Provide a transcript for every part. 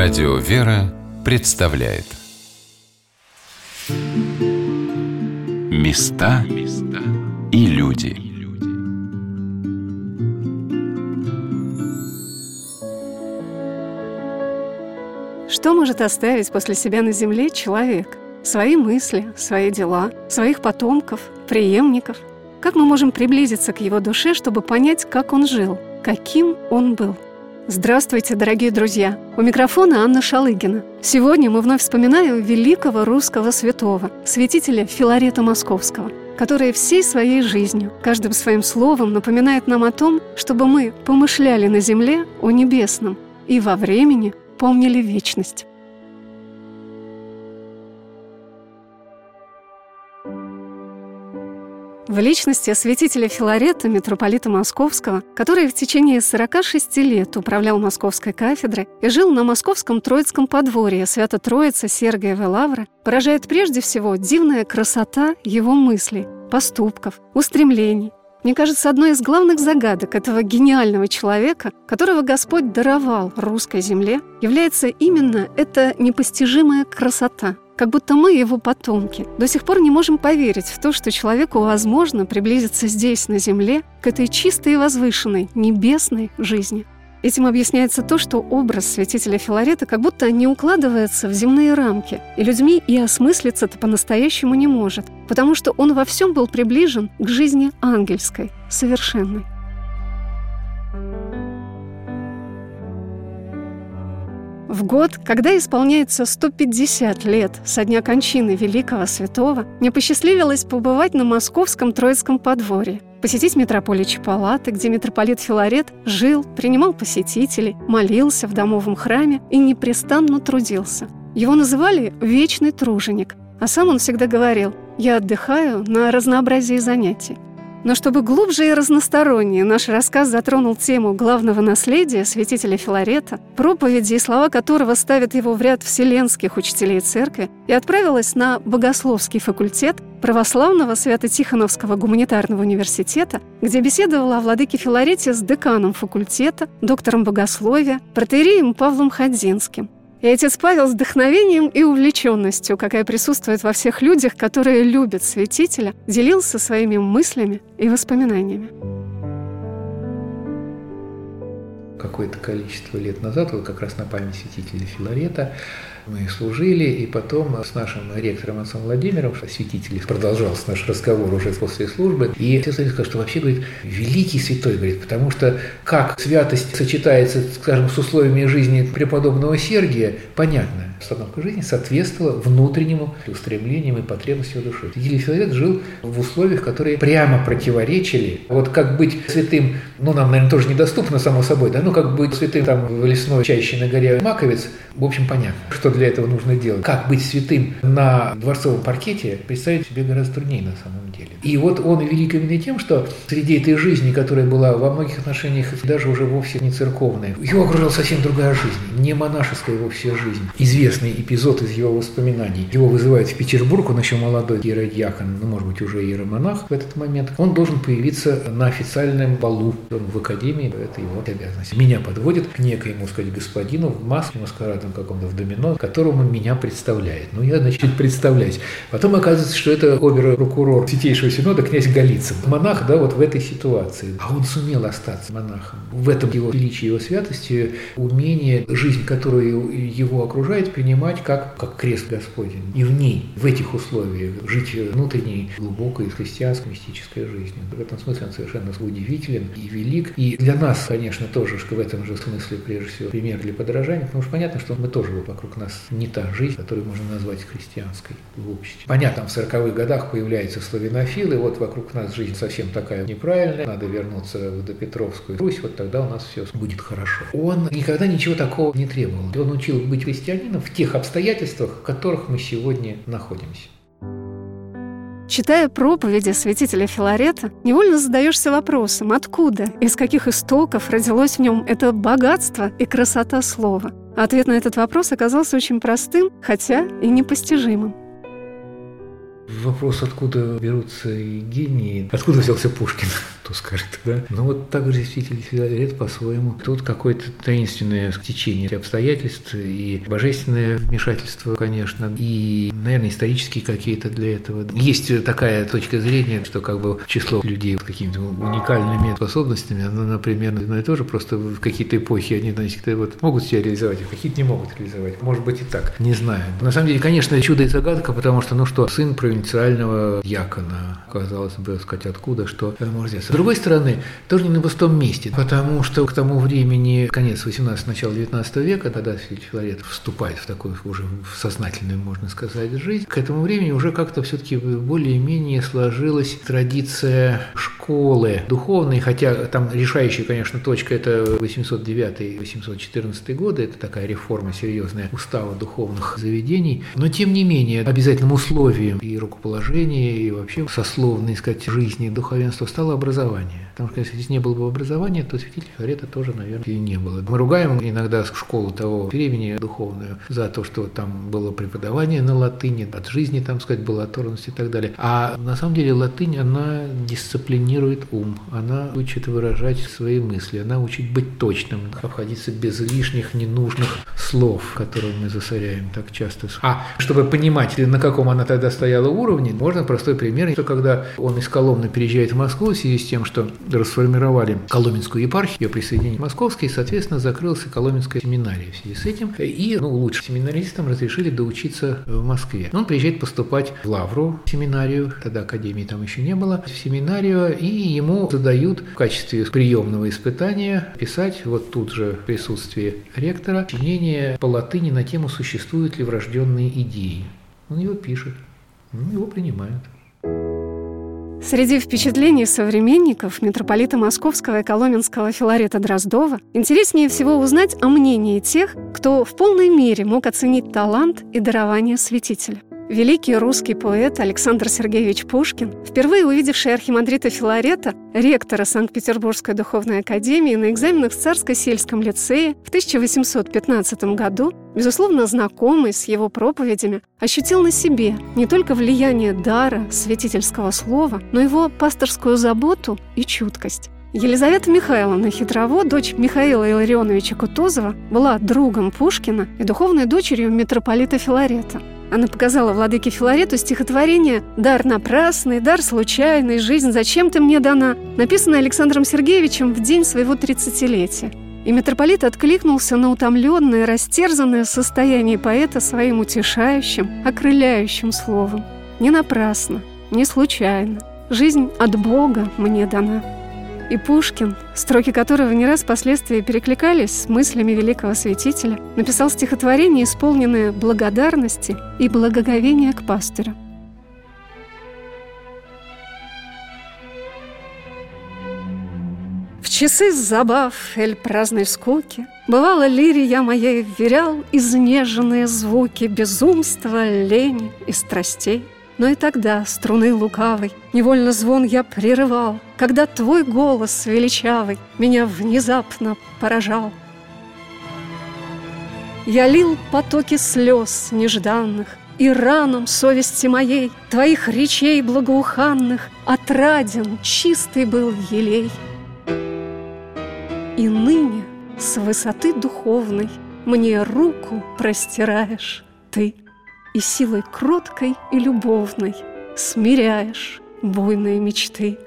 Радио «Вера» представляет Места и люди Что может оставить после себя на земле человек? Свои мысли, свои дела, своих потомков, преемников. Как мы можем приблизиться к его душе, чтобы понять, как он жил, каким он был – Здравствуйте, дорогие друзья! У микрофона Анна Шалыгина. Сегодня мы вновь вспоминаем великого русского святого, святителя Филарета Московского, который всей своей жизнью, каждым своим словом напоминает нам о том, чтобы мы помышляли на земле о небесном и во времени помнили вечность. В личности святителя Филарета, митрополита Московского, который в течение 46 лет управлял Московской кафедрой и жил на Московском Троицком подворье Свято-Троица Сергиевой Лавры, поражает прежде всего дивная красота его мыслей, поступков, устремлений. Мне кажется, одной из главных загадок этого гениального человека, которого Господь даровал русской земле, является именно эта непостижимая красота – как будто мы его потомки. До сих пор не можем поверить в то, что человеку возможно приблизиться здесь, на Земле, к этой чистой и возвышенной, небесной жизни. Этим объясняется то, что образ святителя Филарета как будто не укладывается в земные рамки, и людьми и осмыслиться-то по-настоящему не может, потому что он во всем был приближен к жизни ангельской, совершенной. В год, когда исполняется 150 лет со дня кончины великого святого, мне посчастливилось побывать на московском Троицком подворье, посетить митрополичьи палаты, где митрополит Филарет жил, принимал посетителей, молился в домовом храме и непрестанно трудился. Его называли «вечный труженик», а сам он всегда говорил «я отдыхаю на разнообразии занятий». Но чтобы глубже и разностороннее наш рассказ затронул тему главного наследия святителя Филарета, проповеди и слова которого ставят его в ряд вселенских учителей церкви, и отправилась на богословский факультет православного Свято-Тихоновского гуманитарного университета, где беседовала о владыке Филарете с деканом факультета, доктором богословия, протеереем Павлом Ходзинским – и отец Павел с вдохновением и увлеченностью, какая присутствует во всех людях, которые любят святителя, делился своими мыслями и воспоминаниями. Какое-то количество лет назад, вот как раз на память святителя Филарета, мы служили, и потом с нашим ректором отцом Владимиром, святителем, продолжался наш разговор уже после службы, и отец сказал, что вообще, говорит, великий святой, говорит, потому что как святость сочетается, скажем, с условиями жизни преподобного Сергия, понятно. Установка жизни соответствовала внутреннему устремлениям и потребностям души. Филарет жил в условиях, которые прямо противоречили. Вот как быть святым, ну, нам, наверное, тоже недоступно, само собой, да, ну, как быть святым там в лесной чаще на горе Маковец, в общем, понятно, что для этого нужно делать. Как быть святым на дворцовом паркете, представить себе гораздо труднее на самом деле. И вот он велик именно тем, что среди этой жизни, которая была во многих отношениях даже уже вовсе не церковная, его окружала совсем другая жизнь, не монашеская вовсе жизнь. Известный эпизод из его воспоминаний. Его вызывают в Петербург, он еще молодой иеродьякон, ну, может быть, уже иеромонах в этот момент. Он должен появиться на официальном балу он в академии, это его обязанность. Меня подводят к некоему, сказать, господину в маске, маскарадом каком-то в домино, которому меня представляет. Ну, я, значит, представляюсь. Потом оказывается, что это обер-прокурор Святейшего Синода князь Голицын. Монах, да, вот в этой ситуации. А он сумел остаться монахом. В этом его величии, его святости, умение, жизнь, которую его окружает, принимать как, как крест Господень. И в ней, в этих условиях, жить внутренней, глубокой христианской, мистической жизнью. В этом смысле он совершенно удивителен и велик. И для нас, конечно, тоже в этом же смысле, прежде всего, пример для подражания, потому что понятно, что мы тоже вокруг нас не та жизнь, которую можно назвать христианской в обществе. Понятно, в 40-х годах появляются славянофилы, вот вокруг нас жизнь совсем такая неправильная, надо вернуться в Допетровскую Русь, вот тогда у нас все будет хорошо. Он никогда ничего такого не требовал. Он учил быть христианином в тех обстоятельствах, в которых мы сегодня находимся. Читая проповеди святителя Филарета, невольно задаешься вопросом, откуда, из каких истоков родилось в нем это богатство и красота слова. Ответ на этот вопрос оказался очень простым, хотя и непостижимым. Вопрос, откуда берутся гении, откуда взялся Пушкин. что скажет, да? Но вот так же святитель Филарет по-своему. Тут какое-то таинственное течение обстоятельств и божественное вмешательство, конечно, и, наверное, исторические какие-то для этого. Есть такая точка зрения, что как бы число людей с какими-то уникальными способностями, оно, например, одно и то же, просто в какие-то эпохи они, значит, вот могут себя реализовать, а какие-то не могут реализовать. Может быть и так, не знаю. На самом деле, конечно, чудо и загадка, потому что, ну что, сын провинциального якона, казалось бы, сказать, откуда, что может взяться. С другой стороны, тоже не на пустом месте, потому что к тому времени, конец 18 начало 19 века, тогда Филарет вступает в такую уже сознательную, можно сказать, жизнь, к этому времени уже как-то все-таки более-менее сложилась традиция школы духовной, хотя там решающая, конечно, точка – это 809-814 годы, это такая реформа серьезная устава духовных заведений, но тем не менее обязательным условием и рукоположения, и вообще сословной, сказать, жизни духовенства стало образование. Потому что если здесь не было бы образования, то святителя Филарета тоже, наверное, и не было. Мы ругаем иногда школу того времени духовную за то, что там было преподавание на латыни, от жизни, там сказать, была оторванность и так далее. А на самом деле латынь, она дисциплинирует ум, она учит выражать свои мысли, она учит быть точным, обходиться без лишних, ненужных слов, которые мы засоряем так часто. А чтобы понимать, на каком она тогда стояла уровне, можно простой пример, что когда он из Коломны переезжает в Москву в связи с тем, что расформировали Коломенскую епархию, присоединение к Московской, соответственно, закрылась Коломенская семинария в связи с этим. И, ну, лучше семинаристам разрешили доучиться в Москве. Он приезжает поступать в Лавру, семинарию, тогда академии там еще не было, в семинарию, и ему задают в качестве приемного испытания писать вот тут же в присутствии ректора сочинение по латыни на тему «Существуют ли врожденные идеи?». Он его пишет, ну, его принимают. Среди впечатлений современников митрополита Московского и Коломенского Филарета Дроздова интереснее всего узнать о мнении тех, кто в полной мере мог оценить талант и дарование святителя. Великий русский поэт Александр Сергеевич Пушкин, впервые увидевший архимандрита Филарета, ректора Санкт-Петербургской духовной академии на экзаменах в Царско-сельском лицее в 1815 году, безусловно знакомый с его проповедями, ощутил на себе не только влияние дара, святительского слова, но его пасторскую заботу и чуткость. Елизавета Михайловна Хитрово, дочь Михаила Илларионовича Кутузова, была другом Пушкина и духовной дочерью митрополита Филарета – она показала владыке Филарету стихотворение «Дар напрасный, дар случайный, жизнь зачем ты мне дана», написанное Александром Сергеевичем в день своего тридцатилетия. И митрополит откликнулся на утомленное, растерзанное состояние поэта своим утешающим, окрыляющим словом. «Не напрасно, не случайно, жизнь от Бога мне дана». И Пушкин, строки которого не раз впоследствии перекликались с мыслями великого святителя, написал стихотворение, исполненное благодарности и благоговения к пастырю. В часы забав эль праздной скуки Бывало, лире я моей вверял Изнеженные звуки безумства, лени и страстей — но и тогда струны лукавой Невольно звон я прерывал, Когда твой голос величавый Меня внезапно поражал. Я лил потоки слез нежданных, И ранам совести моей Твоих речей благоуханных Отраден чистый был елей. И ныне с высоты духовной Мне руку простираешь ты и силой кроткой и любовной Смиряешь буйные мечты.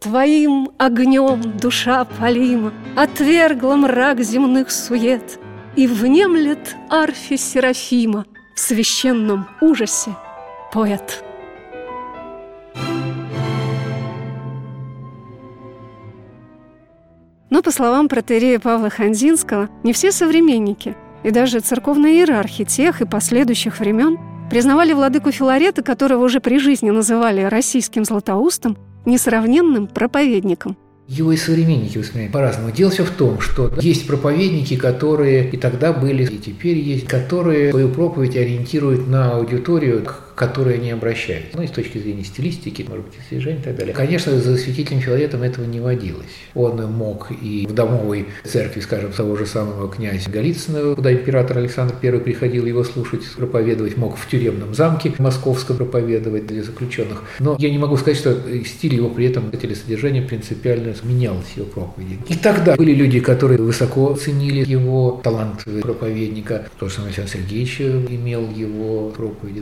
Твоим огнем душа полима Отвергла мрак земных сует И внемлет арфе Серафима В священном ужасе поэт. Но, по словам протерея Павла Ханзинского, не все современники и даже церковные иерархи тех и последующих времен признавали владыку Филарета, которого уже при жизни называли российским златоустом, несравненным проповедником. Его и современники воспринимают по-разному. Дело все в том, что есть проповедники, которые и тогда были, и теперь есть, которые свою проповедь ориентируют на аудиторию, к к которой они обращаются. Ну и с точки зрения стилистики, может быть, и и так далее. Конечно, за святителем Филаретом этого не водилось. Он мог и в домовой церкви, скажем, того же самого князя Голицына, куда император Александр I приходил его слушать, проповедовать, мог в тюремном замке московском проповедовать для заключенных. Но я не могу сказать, что стиль его при этом, или содержание принципиально менялось его проповеди. И тогда были люди, которые высоко ценили его талант проповедника. То же самое Александр Сергеевич имел его проповеди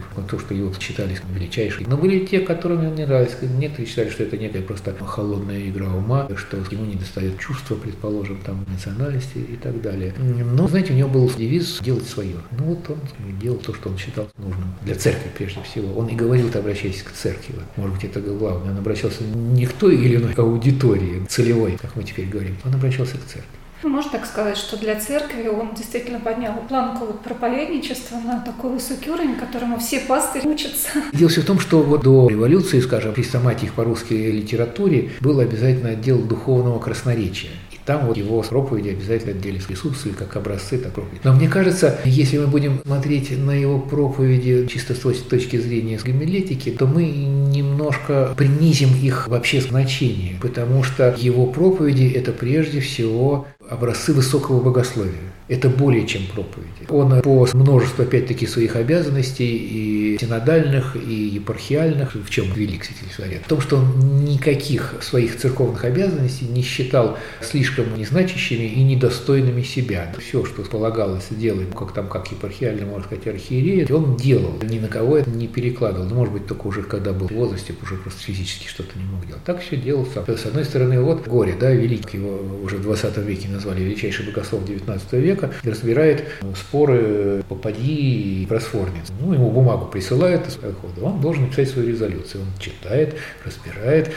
современников, то, что его считали величайшей. Но были те, которым он не нравился. Некоторые считали, что это некая просто холодная игра ума, что ему не достает чувства, предположим, там, национальности и так далее. Но, знаете, у него был девиз «делать свое». Ну вот он делал то, что он считал нужным. Для церкви, прежде всего. Он и говорил, обращаясь к церкви. Может быть, это главное. Он обращался не к той или иной аудитории целевой, как мы теперь говорим. Он обращался к церкви. Ну, можно так сказать, что для церкви он действительно поднял планку вот проповедничества на такой высокий уровень, которому все пастыри учатся. Дело все в том, что вот до революции, скажем, при хрестоматии по русской литературе был обязательно отдел духовного красноречия. Там вот его проповеди обязательно отделе присутствовали как образцы, так проповеди. Но мне кажется, если мы будем смотреть на его проповеди чисто с точки зрения гомилетики, то мы немножко принизим их вообще значение, потому что его проповеди – это прежде всего образцы высокого богословия. Это более чем проповеди. Он по множеству, опять-таки, своих обязанностей и синодальных, и епархиальных, в чем велик святитель Филарет, в том, что он никаких своих церковных обязанностей не считал слишком незначащими и недостойными себя. Все, что полагалось делать, как там, как епархиальный, можно сказать, архиерея, он делал, ни на кого это не перекладывал. Ну, может быть, только уже когда был в возрасте, уже просто физически что-то не мог делать. Так все делал сам. С одной стороны, вот горе, да, велик, его уже в 20 веке назвали величайший богослов 19 века, разбирает споры попади и просформец. Ну, ему бумагу присылают из хода, он должен написать свою резолюцию. Он читает, разбирает,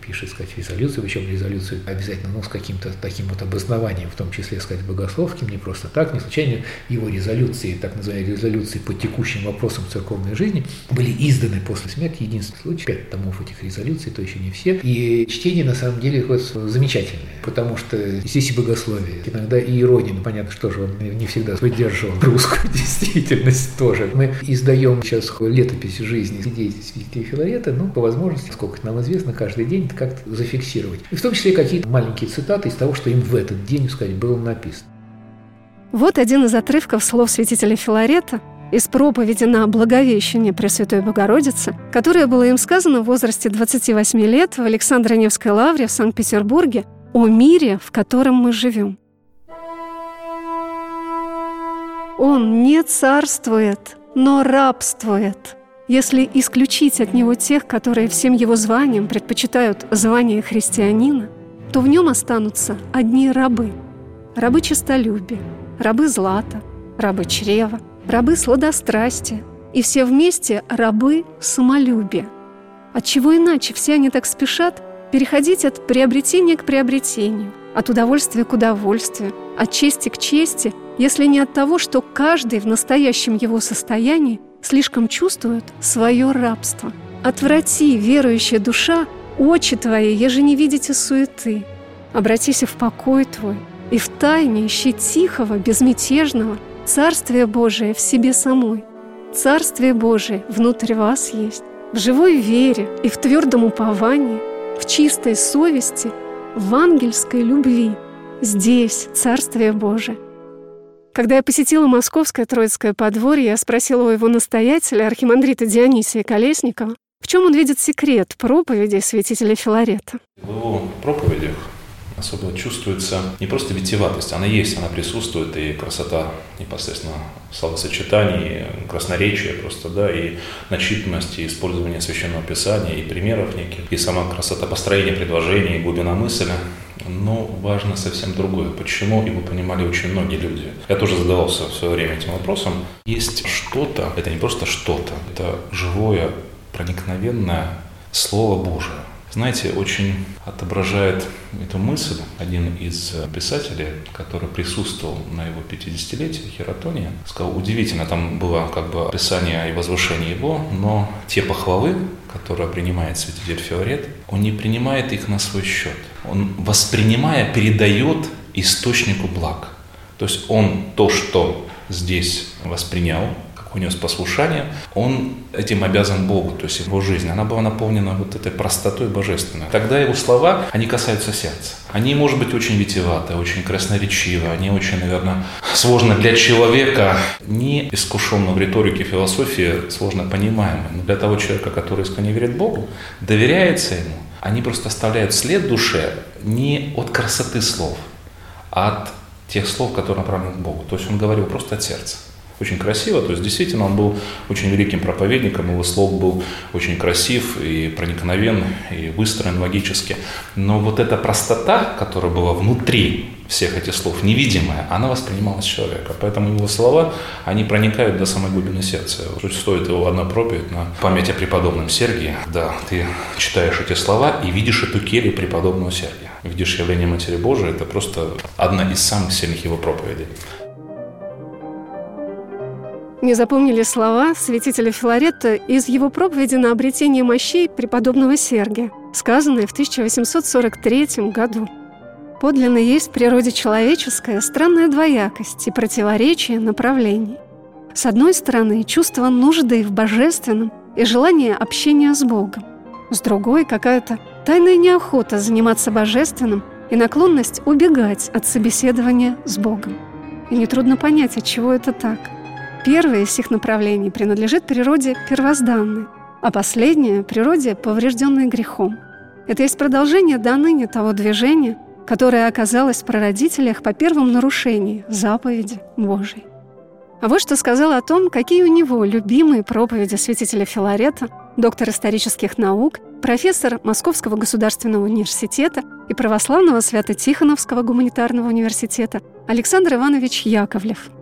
пишет, сказать, резолюцию, причем резолюцию обязательно, ну, с каким-то таким вот обоснованием, в том числе, сказать, богословским, не просто так, не случайно его резолюции, так называемые резолюции по текущим вопросам церковной жизни, были изданы после смерти, единственный случай, пять томов этих резолюций, то еще не все, и чтение, на самом деле, вот, замечательное, потому что здесь и богословие, злословие, иногда и ирония. Ну, понятно, что же он не всегда выдерживал русскую действительность тоже. Мы издаем сейчас летопись жизни деятельности святителя Филарета, ну, по возможности, сколько нам известно, каждый день как-то зафиксировать. И в том числе какие-то маленькие цитаты из того, что им в этот день, сказать, было написано. Вот один из отрывков слов святителя Филарета из проповеди на Благовещение Пресвятой Богородицы, которое было им сказано в возрасте 28 лет в Александро-Невской лавре в Санкт-Петербурге о мире, в котором мы живем. Он не царствует, но рабствует. Если исключить от него тех, которые всем его званиям предпочитают звание христианина, то в нем останутся одни рабы. Рабы честолюбия, рабы злата, рабы чрева, рабы сладострастия и все вместе рабы самолюбия. Отчего иначе все они так спешат переходить от приобретения к приобретению, от удовольствия к удовольствию, от чести к чести, если не от того, что каждый в настоящем его состоянии слишком чувствует свое рабство. Отврати, верующая душа, очи твои, еже не видите суеты. Обратись в покой твой, и в тайне ищи тихого, безмятежного Царствие Божие в себе самой. Царствие Божие внутрь вас есть. В живой вере и в твердом уповании – в чистой совести, в ангельской любви. Здесь Царствие Божие. Когда я посетила Московское Троицкое подворье, я спросила у его настоятеля, архимандрита Дионисия Колесникова, в чем он видит секрет проповеди святителя Филарета. В его проповедях особенно чувствуется не просто витиеватость, она есть, она присутствует, и красота непосредственно словосочетаний, красноречия просто, да, и начитанность, и использование священного писания, и примеров неких, и сама красота построения предложений, и глубина мысли. Но важно совсем другое. Почему, вы понимали очень многие люди. Я тоже задавался в свое время этим вопросом. Есть что-то, это не просто что-то, это живое, проникновенное Слово Божие знаете, очень отображает эту мысль один из писателей, который присутствовал на его 50-летии, Хератония, сказал, удивительно, там было как бы описание и возвышение его, но те похвалы, которые принимает святитель Филарет, он не принимает их на свой счет. Он, воспринимая, передает источнику благ. То есть он то, что здесь воспринял, унес послушание, он этим обязан Богу, то есть его жизнь, она была наполнена вот этой простотой божественной. Тогда его слова, они касаются сердца. Они, может быть, очень витиеваты, очень красноречивы, они очень, наверное, сложно для человека, не искушенного в риторике философии, сложно понимаемые. Но для того человека, который искренне верит Богу, доверяется ему, они просто оставляют след душе не от красоты слов, а от тех слов, которые направлены к Богу. То есть он говорил просто от сердца. Очень красиво, то есть действительно он был очень великим проповедником, его слог был очень красив и проникновен, и выстроен логически. Но вот эта простота, которая была внутри всех этих слов, невидимая, она воспринималась человека. Поэтому его слова, они проникают до самой глубины сердца. Стоит его одна проповедь на память о преподобном Сергии. Да, ты читаешь эти слова и видишь эту келью преподобного Сергия. Видишь явление Матери Божией, это просто одна из самых сильных его проповедей. Не запомнили слова святителя Филарета из его проповеди на обретение мощей преподобного Сергия, сказанные в 1843 году. Подлинно есть в природе человеческая странная двоякость и противоречие направлений. С одной стороны, чувство нужды в божественном и желание общения с Богом. С другой, какая-то тайная неохота заниматься божественным и наклонность убегать от собеседования с Богом. И нетрудно понять, от чего это так – Первое из всех направлений принадлежит природе первозданной, а последнее – природе, поврежденной грехом. Это есть продолжение до ныне того движения, которое оказалось в прародителях по первому нарушению заповеди Божьей. А вот что сказал о том, какие у него любимые проповеди святителя Филарета, доктор исторических наук, профессор Московского государственного университета и православного Свято-Тихоновского гуманитарного университета Александр Иванович Яковлев –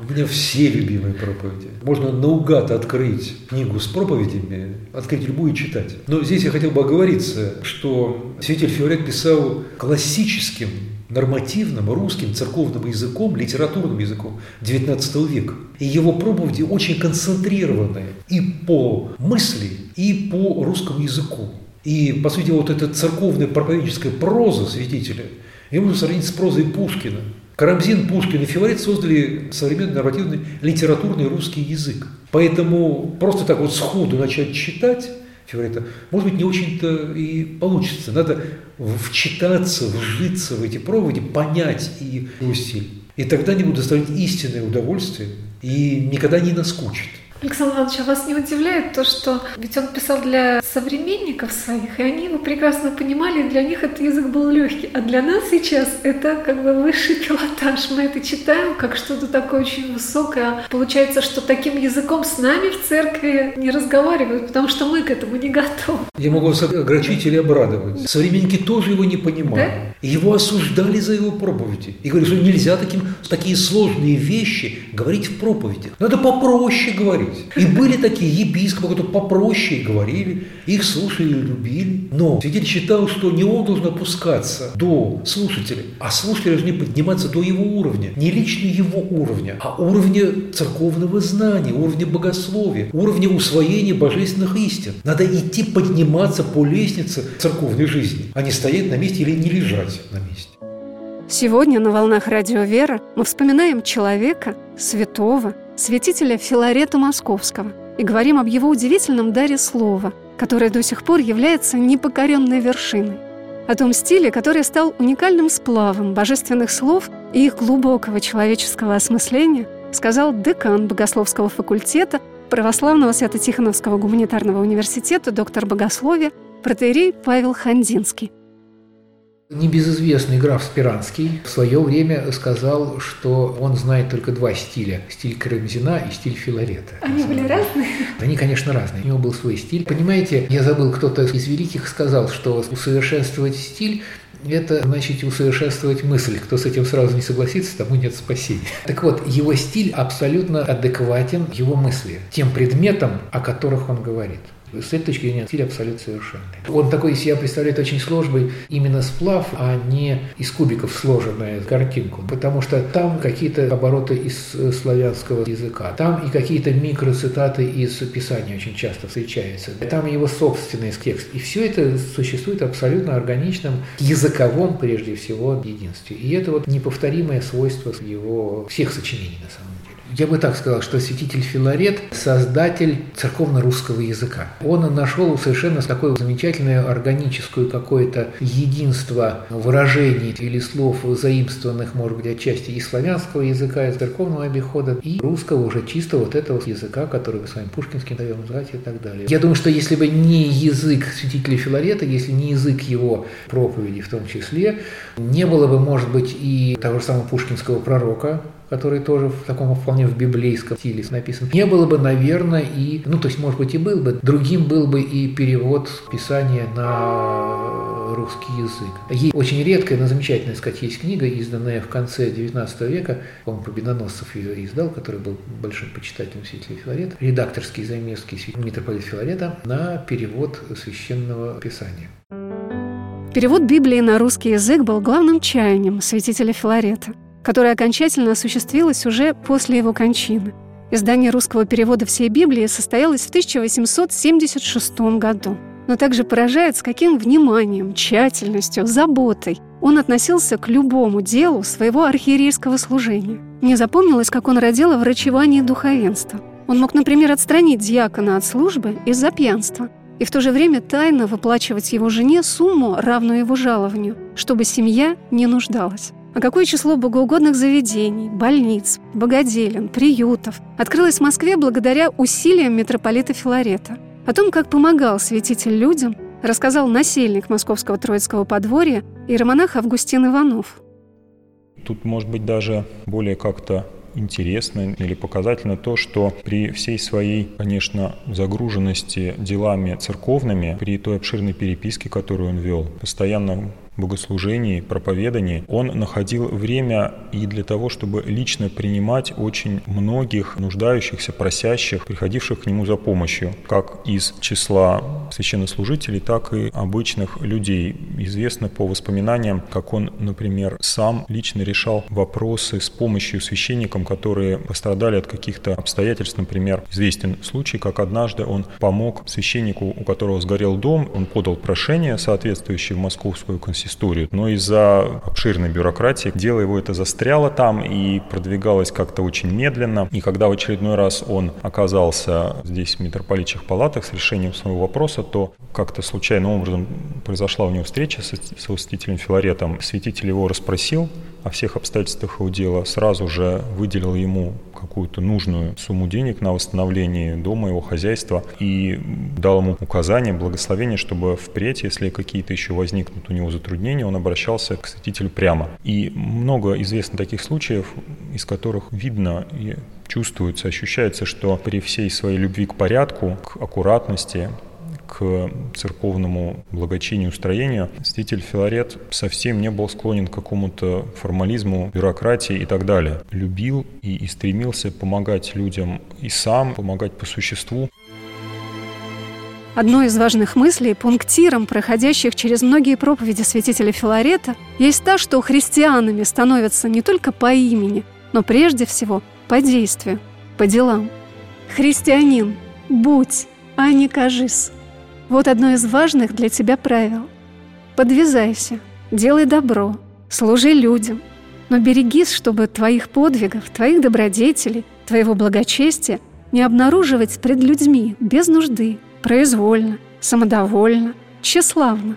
у меня все любимые проповеди. Можно наугад открыть книгу с проповедями, открыть любую и читать. Но здесь я хотел бы оговориться, что святитель Феорет писал классическим, нормативным, русским, церковным языком, литературным языком XIX века. И его проповеди очень концентрированы и по мысли, и по русскому языку. И, по сути, вот эта церковная проповедническая проза святителя, ее можно сравнить с прозой Пушкина – Карамзин, Пушкин и Филарет создали современный нормативный литературный русский язык. Поэтому просто так вот сходу начать читать Филарета, может быть, не очень-то и получится. Надо вчитаться, вжиться в эти проводы, понять и его стиль. И тогда они будут доставлять истинное удовольствие и никогда не наскучат. Александр Иванович, а вас не удивляет то, что ведь он писал для современников своих, и они его прекрасно понимали, и для них этот язык был легкий. А для нас сейчас это как бы высший пилотаж. Мы это читаем как что-то такое очень высокое. Получается, что таким языком с нами в церкви не разговаривают, потому что мы к этому не готовы. Я могу вас огорчить или обрадовать. Современники тоже его не понимали. Да? Его осуждали за его проповеди. И говорили, что нельзя таким, такие сложные вещи говорить в проповедях. Надо попроще говорить. И были такие епископы, которые попроще говорили, их слушали и любили. Но свидетель считал, что не он должен опускаться до слушателя, а слушатели должны подниматься до его уровня. Не лично его уровня, а уровня церковного знания, уровня богословия, уровня усвоения божественных истин. Надо идти подниматься по лестнице церковной жизни, а не стоять на месте или не лежать на месте. Сегодня на «Волнах Радио Вера» мы вспоминаем человека, святого, святителя Филарета Московского и говорим об его удивительном даре слова, которое до сих пор является непокоренной вершиной. О том стиле, который стал уникальным сплавом божественных слов и их глубокого человеческого осмысления, сказал декан Богословского факультета Православного Свято-Тихоновского гуманитарного университета доктор богословия протеерей Павел Хандинский – Небезызвестный граф Спиранский в свое время сказал, что он знает только два стиля – стиль Карамзина и стиль Филарета. Они были разные? Они, конечно, разные. У него был свой стиль. Понимаете, я забыл, кто-то из великих сказал, что усовершенствовать стиль это значит усовершенствовать мысль. Кто с этим сразу не согласится, тому нет спасения. Так вот, его стиль абсолютно адекватен его мысли, тем предметам, о которых он говорит. С этой точки зрения стиль абсолютно совершенный. Он такой из себя представляет очень сложный именно сплав, а не из кубиков сложенная картинку. Потому что там какие-то обороты из э, славянского языка, там и какие-то микроцитаты из Писания очень часто встречаются. Там его собственный текст. И все это существует абсолютно органичном языковом, прежде всего, единстве. И это вот неповторимое свойство его всех сочинений, на самом деле. Я бы так сказал, что святитель Филарет – создатель церковно-русского языка. Он нашел совершенно такое замечательное органическое какое-то единство выражений или слов, заимствованных, может быть, отчасти из славянского языка, из церковного обихода, и русского уже чисто вот этого языка, который мы с вами Пушкинским даем называть и так далее. Я думаю, что если бы не язык святителя Филарета, если не язык его проповеди в том числе, не было бы, может быть, и того же самого пушкинского пророка, который тоже в таком вполне в библейском стиле написан. Не было бы, наверное, и, ну, то есть, может быть, и был бы, другим был бы и перевод Писания на русский язык. Есть очень редкая, но замечательная, сказать, есть книга, изданная в конце XIX века, по-моему, Победоносцев ее издал, который был большим почитателем святителя Филарета, редакторский заметки митрополита Филарета на перевод священного Писания. Перевод Библии на русский язык был главным чаянием святителя Филарета – которое окончательно осуществилось уже после его кончины. Издание русского перевода всей Библии состоялось в 1876 году. Но также поражает, с каким вниманием, тщательностью, заботой он относился к любому делу своего архиерейского служения. Мне запомнилось, как он родил о врачевании духовенства. Он мог, например, отстранить дьякона от службы из-за пьянства и в то же время тайно выплачивать его жене сумму, равную его жалованию, чтобы семья не нуждалась. А какое число богоугодных заведений, больниц, богоделен, приютов открылось в Москве благодаря усилиям митрополита Филарета. О том, как помогал святитель людям, рассказал насельник Московского Троицкого подворья иеромонах Августин Иванов. Тут, может быть, даже более как-то интересно или показательно то, что при всей своей, конечно, загруженности делами церковными, при той обширной переписке, которую он вел, постоянно богослужении, проповедании, он находил время и для того, чтобы лично принимать очень многих нуждающихся, просящих, приходивших к нему за помощью, как из числа священнослужителей, так и обычных людей. Известно по воспоминаниям, как он, например, сам лично решал вопросы с помощью священникам, которые пострадали от каких-то обстоятельств. Например, известен случай, как однажды он помог священнику, у которого сгорел дом, он подал прошение, соответствующее в Московскую конституцию, историю. Но из-за обширной бюрократии дело его это застряло там и продвигалось как-то очень медленно. И когда в очередной раз он оказался здесь в митрополитчих палатах с решением своего вопроса, то как-то случайным образом произошла у него встреча с святителем Филаретом. Святитель его расспросил о всех обстоятельствах его дела, сразу же выделил ему какую-то нужную сумму денег на восстановление дома, его хозяйства и дал ему указание, благословение, чтобы впредь, если какие-то еще возникнут у него затруднения, он обращался к святителю прямо. И много известно таких случаев, из которых видно и чувствуется, ощущается, что при всей своей любви к порядку, к аккуратности, к церковному благочинию, строению, святитель Филарет совсем не был склонен к какому-то формализму, бюрократии и так далее. Любил и, и стремился помогать людям и сам, помогать по существу. Одной из важных мыслей, пунктиром, проходящих через многие проповеди святителя Филарета, есть та, что христианами становятся не только по имени, но прежде всего по действию, по делам. Христианин, будь, а не кажись. Вот одно из важных для тебя правил. Подвязайся, делай добро, служи людям, но берегись, чтобы твоих подвигов, твоих добродетелей, твоего благочестия не обнаруживать пред людьми без нужды, произвольно, самодовольно, тщеславно.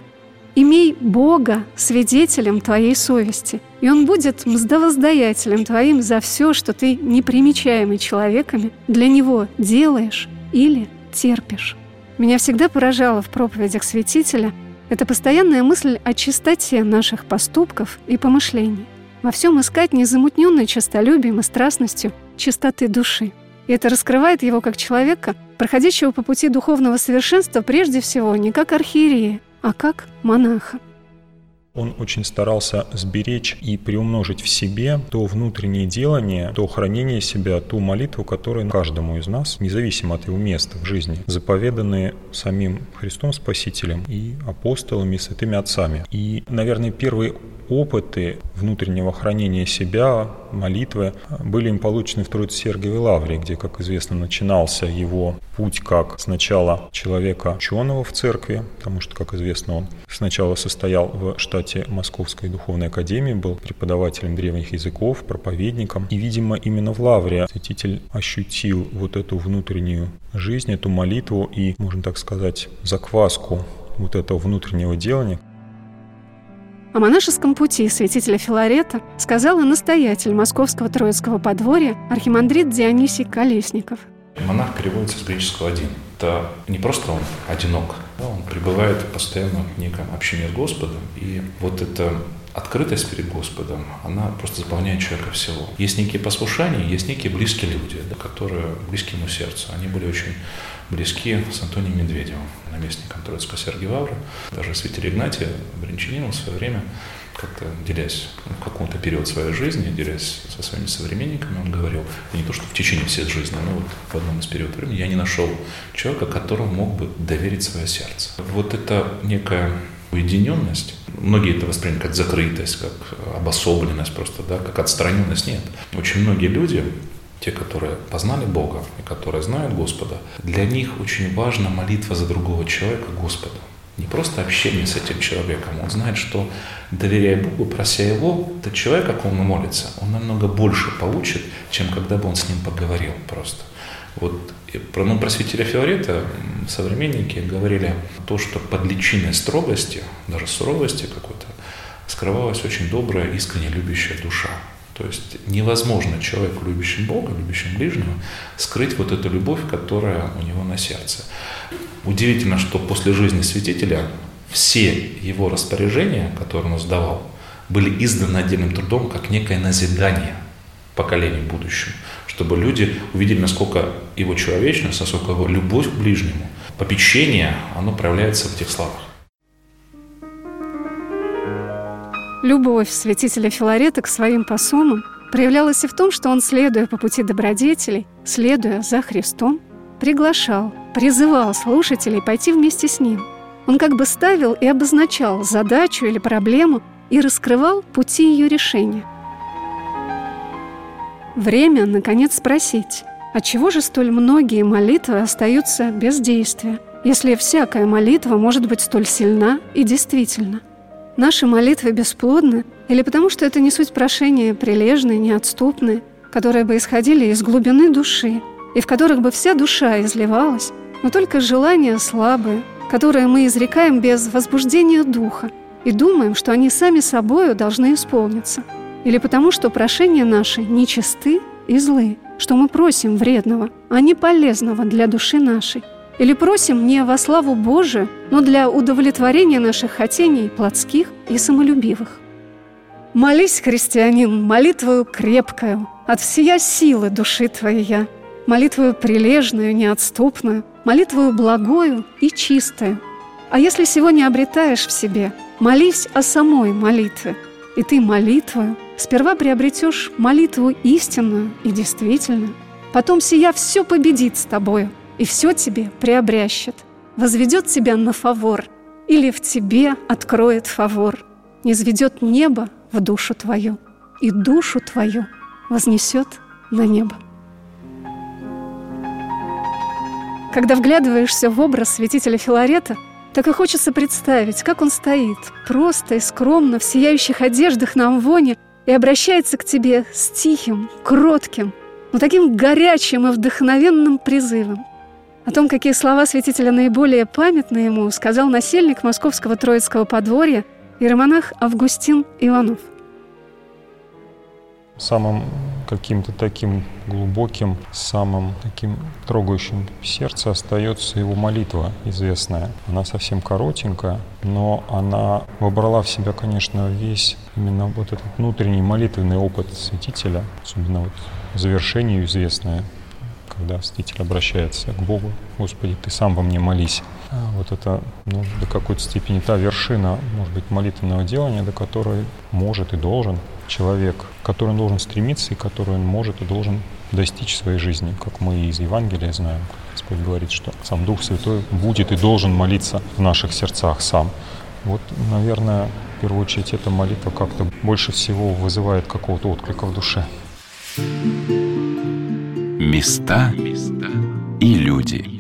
Имей Бога свидетелем твоей совести, и Он будет мздовоздаятелем твоим за все, что ты, непримечаемый человеками, для Него делаешь или терпишь. Меня всегда поражало в проповедях святителя эта постоянная мысль о чистоте наших поступков и помышлений. Во всем искать незамутненной честолюбием и страстностью чистоты души. И это раскрывает его как человека, проходящего по пути духовного совершенства прежде всего не как архиерея, а как монаха. Он очень старался сберечь и приумножить в себе то внутреннее делание, то хранение себя, ту молитву, которая каждому из нас, независимо от его места в жизни, заповеданы самим Христом Спасителем и апостолами, и святыми отцами. И, наверное, первый опыты внутреннего хранения себя, молитвы, были им получены в Троице-Сергиевой Лавре, где, как известно, начинался его путь как сначала человека ученого в церкви, потому что, как известно, он сначала состоял в штате Московской духовной академии, был преподавателем древних языков, проповедником. И, видимо, именно в Лавре святитель ощутил вот эту внутреннюю жизнь, эту молитву и, можно так сказать, закваску вот этого внутреннего делания. О монашеском пути святителя Филарета сказал и настоятель Московского Троицкого подворья архимандрит Дионисий Колесников. Монах переводится с греческого «один». Это не просто он одинок, да, он пребывает постоянно в неком общении с Господом. И вот эта открытость перед Господом, она просто заполняет человека всего. Есть некие послушания, есть некие близкие люди, которые близки ему сердцу. Они были очень близки с Антонием Медведевым, наместником Троицкого Сергия Вавра. Даже святитель Игнатия Бринчанин в свое время, как-то делясь в каком-то период своей жизни, делясь со своими современниками, он говорил, не то что в течение всей жизни, но вот в одном из периодов времени я не нашел человека, которому мог бы доверить свое сердце. Вот это некая уединенность. Многие это воспринимают как закрытость, как обособленность просто, да, как отстраненность. Нет. Очень многие люди те, которые познали Бога и которые знают Господа, для них очень важна молитва за другого человека Господу. Не просто общение с этим человеком. Он знает, что доверяя Богу, прося Его, тот человек, о ком он молится, он намного больше получит, чем когда бы он с ним поговорил просто. Вот про, ну, про святителя Филарета современники говорили то, что под личиной строгости, даже суровости какой-то, скрывалась очень добрая, искренне любящая душа. То есть невозможно человеку, любящему Бога, любящему ближнего, скрыть вот эту любовь, которая у него на сердце. Удивительно, что после жизни святителя все его распоряжения, которые он сдавал, были изданы отдельным трудом как некое назидание поколению будущему, чтобы люди увидели, насколько его человечность, насколько его любовь к ближнему, попечение, оно проявляется в этих словах. Любовь святителя Филарета к своим посомам проявлялась и в том, что он, следуя по пути добродетелей, следуя за Христом, приглашал, призывал слушателей пойти вместе с ним. Он как бы ставил и обозначал задачу или проблему и раскрывал пути ее решения. Время, наконец, спросить, отчего же столь многие молитвы остаются без действия, если всякая молитва может быть столь сильна и действительна – Наши молитвы бесплодны или потому, что это не суть прошения прилежные, неотступные, которые бы исходили из глубины души и в которых бы вся душа изливалась, но только желания слабые, которые мы изрекаем без возбуждения духа и думаем, что они сами собою должны исполниться. Или потому, что прошения наши нечисты и злы, что мы просим вредного, а не полезного для души нашей, или просим не во славу Божию, но для удовлетворения наших хотений плотских и самолюбивых. Молись, христианин, молитвою крепкою, от всея силы души твоей, молитвою прилежную, неотступную, молитвою благою и чистую. А если сегодня обретаешь в себе, молись о самой молитве, и ты молитвою сперва приобретешь молитву истинную и действительную, потом сия все победит с тобою – и все тебе приобрящет, возведет тебя на фавор или в тебе откроет фавор, низведет небо в душу твою и душу твою вознесет на небо. Когда вглядываешься в образ святителя Филарета, так и хочется представить, как он стоит, просто и скромно, в сияющих одеждах на амвоне, и обращается к тебе с тихим, кротким, но таким горячим и вдохновенным призывом. О том, какие слова святителя наиболее памятны ему, сказал насельник московского Троицкого подворья иеромонах Августин Иванов. Самым каким-то таким глубоким, самым таким трогающим сердце остается его молитва известная. Она совсем коротенькая, но она вобрала в себя, конечно, весь именно вот этот внутренний молитвенный опыт святителя, особенно вот завершение известное, когда святитель обращается к Богу, Господи, Ты сам во мне молись. А вот это ну, до какой-то степени та вершина, может быть, молитвенного делания, до которой может и должен человек, к которой он должен стремиться и который он может и должен достичь своей жизни, как мы из Евангелия знаем. Господь говорит, что сам Дух Святой будет и должен молиться в наших сердцах сам. Вот, наверное, в первую очередь эта молитва как-то больше всего вызывает какого-то отклика в душе. Места и люди.